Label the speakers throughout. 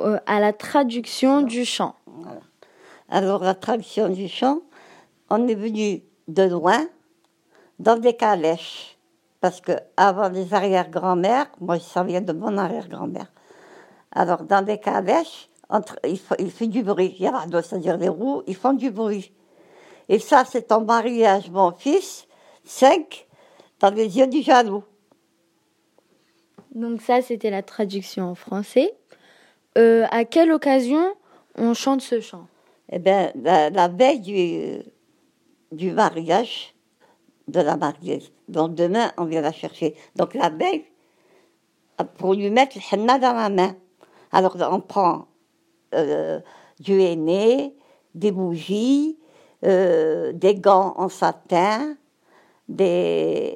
Speaker 1: euh, à la traduction du chant.
Speaker 2: Voilà. Alors, la traduction du chant, on est venu de loin dans des calèches. Parce que avant les arrière-grand-mères, moi ça vient de mon arrière-grand-mère. Alors, dans des calèches, entre, il, fait, il fait du bruit. Il y a, c'est-à-dire les roues, ils font du bruit. Et ça, c'est en mariage, mon fils, 5, dans les yeux du jaloux.
Speaker 1: Donc ça, c'était la traduction en français. Euh, à quelle occasion on chante ce chant?
Speaker 2: Eh bien, la, veille du, mariage de la mariée. Donc demain, on vient la chercher. Donc la veille, pour lui mettre le henna dans la main. Alors on prend euh, du henné, des bougies, euh, des gants en satin, du,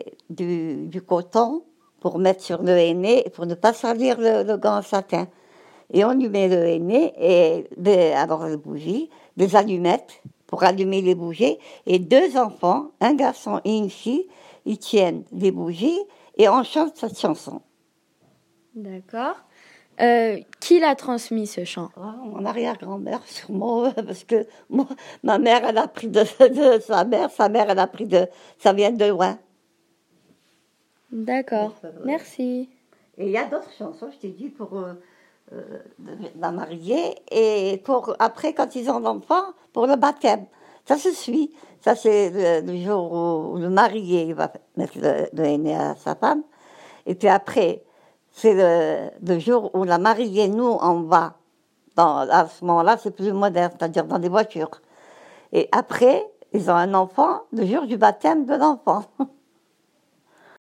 Speaker 2: coton pour mettre sur le henné, pour ne pas salir le gant en satin. Et on lui met le et des, alors les bougies, des allumettes pour allumer les bougies. Et deux enfants, un garçon et une fille, ils tiennent les bougies et on chante cette chanson.
Speaker 1: D'accord. Euh, qui l'a transmis ce chant?
Speaker 2: Ah, mon arrière-grand-mère, sûrement, parce que moi, ma mère, elle a pris de, de sa mère, sa mère, elle a pris de, ça vient de loin.
Speaker 1: D'accord. Merci.
Speaker 2: Et il y a d'autres chansons, je t'ai dit, pour euh, la mariée et pour après, quand ils ont l'enfant, pour le baptême. Ça se suit. Ça, c'est le, jour où le marié va mettre le, le aîné à sa femme. Et puis après, c'est le, le jour où la mariée, nous, on va. Dans, à ce moment-là, c'est plus moderne, c'est-à-dire dans des voitures. Et après, ils ont un enfant le jour du baptême de l'enfant.